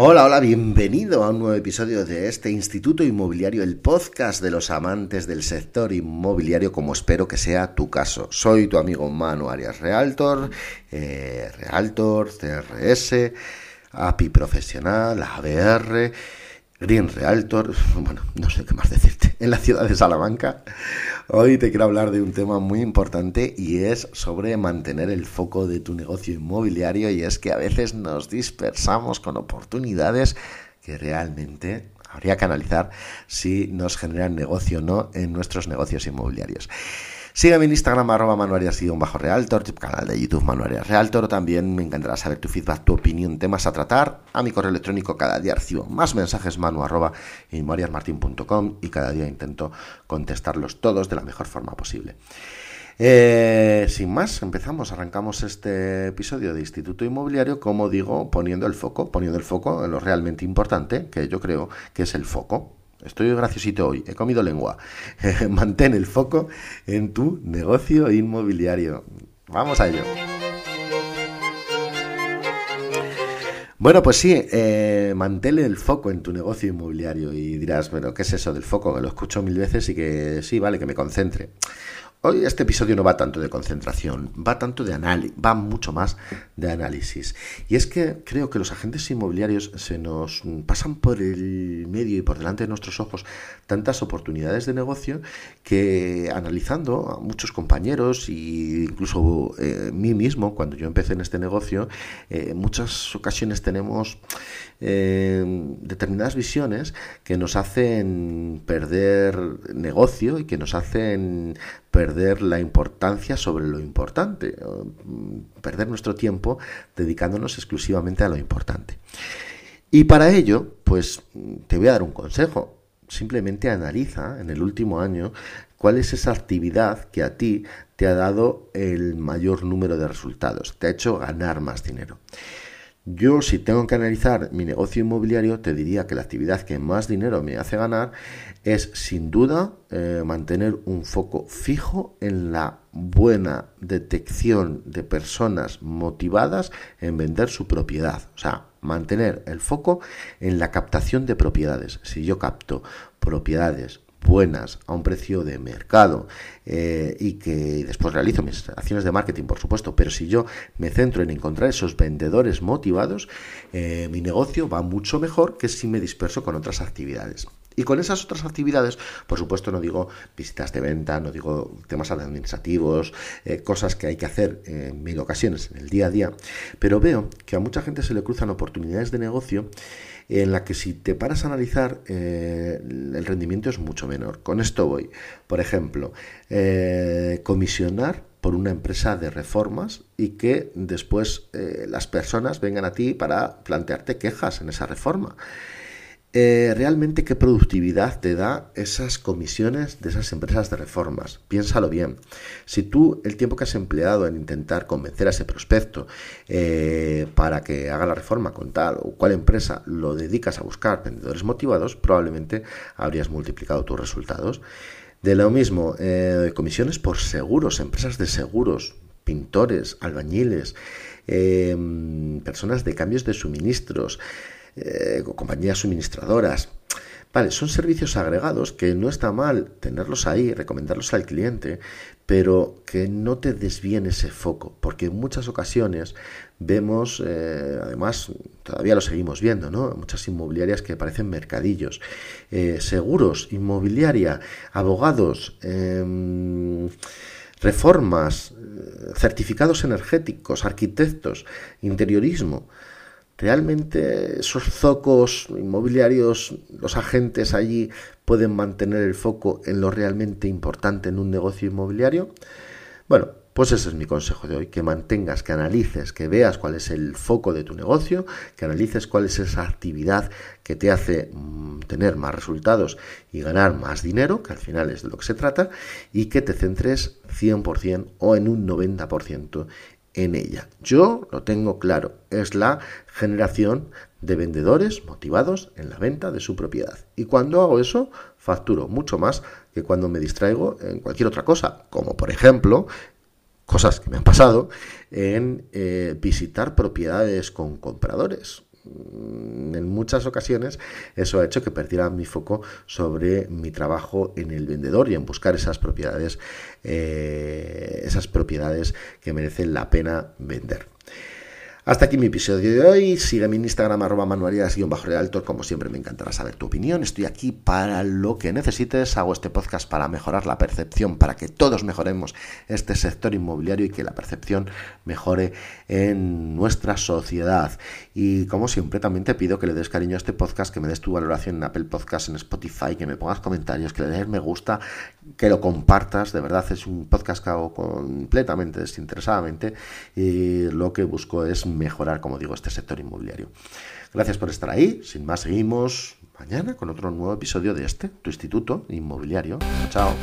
Hola, hola, bienvenido a un nuevo episodio de este Instituto Inmobiliario, el podcast de los amantes del sector inmobiliario, como espero que sea tu caso. Soy tu amigo Manu Arias Realtor, eh, Realtor, CRS, API Profesional, ABR, Green Realtor, bueno, no sé qué más decirte, en la ciudad de Salamanca. Hoy te quiero hablar de un tema muy importante y es sobre mantener el foco de tu negocio inmobiliario y es que a veces nos dispersamos con oportunidades que realmente habría que analizar si nos generan negocio o no en nuestros negocios inmobiliarios. Sígueme en Instagram, arroba bajo realtor canal de YouTube Manuarias Realtor. También me encantará saber tu feedback, tu opinión, temas a tratar. A mi correo electrónico cada día recibo más mensajes manu arroba y cada día intento contestarlos todos de la mejor forma posible. Eh, sin más, empezamos, arrancamos este episodio de Instituto Inmobiliario, como digo, poniendo el foco, poniendo el foco en lo realmente importante, que yo creo que es el foco, Estoy graciosito hoy, he comido lengua. Mantén el foco en tu negocio inmobiliario. Vamos a ello. Bueno, pues sí, eh, mantén el foco en tu negocio inmobiliario y dirás, bueno, ¿qué es eso del foco? Que lo escucho mil veces y que sí, vale, que me concentre. Hoy este episodio no va tanto de concentración, va tanto de análisis, va mucho más de análisis. Y es que creo que los agentes inmobiliarios se nos pasan por el medio y por delante de nuestros ojos tantas oportunidades de negocio que analizando a muchos compañeros e incluso eh, mí mismo, cuando yo empecé en este negocio, eh, en muchas ocasiones tenemos eh, determinadas visiones que nos hacen perder negocio y que nos hacen perder la importancia sobre lo importante, mm, perder nuestro tiempo dedicándonos exclusivamente a lo importante. Y para ello, pues te voy a dar un consejo. Simplemente analiza en el último año cuál es esa actividad que a ti te ha dado el mayor número de resultados, te ha hecho ganar más dinero. Yo, si tengo que analizar mi negocio inmobiliario, te diría que la actividad que más dinero me hace ganar es, sin duda, eh, mantener un foco fijo en la buena detección de personas motivadas en vender su propiedad. O sea, mantener el foco en la captación de propiedades. Si yo capto propiedades buenas a un precio de mercado eh, y que después realizo mis acciones de marketing, por supuesto, pero si yo me centro en encontrar esos vendedores motivados, eh, mi negocio va mucho mejor que si me disperso con otras actividades. Y con esas otras actividades, por supuesto, no digo visitas de venta, no digo temas administrativos, eh, cosas que hay que hacer en mil ocasiones en el día a día, pero veo que a mucha gente se le cruzan oportunidades de negocio en la que si te paras a analizar eh, el rendimiento es mucho menor. Con esto voy. Por ejemplo, eh, comisionar por una empresa de reformas y que después eh, las personas vengan a ti para plantearte quejas en esa reforma. Eh, realmente qué productividad te da esas comisiones de esas empresas de reformas. Piénsalo bien. Si tú el tiempo que has empleado en intentar convencer a ese prospecto eh, para que haga la reforma con tal o cual empresa lo dedicas a buscar vendedores motivados, probablemente habrías multiplicado tus resultados. De lo mismo, eh, comisiones por seguros, empresas de seguros, pintores, albañiles, personas de cambios de suministros. Eh, compañías suministradoras. Vale, son servicios agregados que no está mal tenerlos ahí, recomendarlos al cliente, pero que no te desvíen ese foco, porque en muchas ocasiones vemos, eh, además todavía lo seguimos viendo, ¿no? Muchas inmobiliarias que parecen mercadillos, eh, seguros, inmobiliaria, abogados, em, reformas, certificados energéticos, arquitectos, interiorismo. ¿Realmente esos zocos inmobiliarios, los agentes allí pueden mantener el foco en lo realmente importante en un negocio inmobiliario? Bueno, pues ese es mi consejo de hoy, que mantengas, que analices, que veas cuál es el foco de tu negocio, que analices cuál es esa actividad que te hace mm, tener más resultados y ganar más dinero, que al final es de lo que se trata, y que te centres 100% o en un 90% en ella. Yo lo tengo claro, es la generación de vendedores motivados en la venta de su propiedad. Y cuando hago eso, facturo mucho más que cuando me distraigo en cualquier otra cosa, como por ejemplo, cosas que me han pasado, en eh, visitar propiedades con compradores. Mm, en muchas ocasiones eso ha hecho que perdiera mi foco sobre mi trabajo en el vendedor y en buscar esas propiedades, eh, esas propiedades que merecen la pena vender. Hasta aquí mi episodio de hoy. Sígueme en Instagram arroba manualidades-realtor. Como siempre me encantará saber tu opinión. Estoy aquí para lo que necesites. Hago este podcast para mejorar la percepción, para que todos mejoremos este sector inmobiliario y que la percepción mejore en nuestra sociedad. Y como siempre también te pido que le des cariño a este podcast, que me des tu valoración en Apple Podcast, en Spotify, que me pongas comentarios, que le des me gusta, que lo compartas. De verdad es un podcast que hago completamente desinteresadamente y lo que busco es mejorar, como digo, este sector inmobiliario. Gracias por estar ahí. Sin más, seguimos mañana con otro nuevo episodio de este, tu instituto inmobiliario. Chao.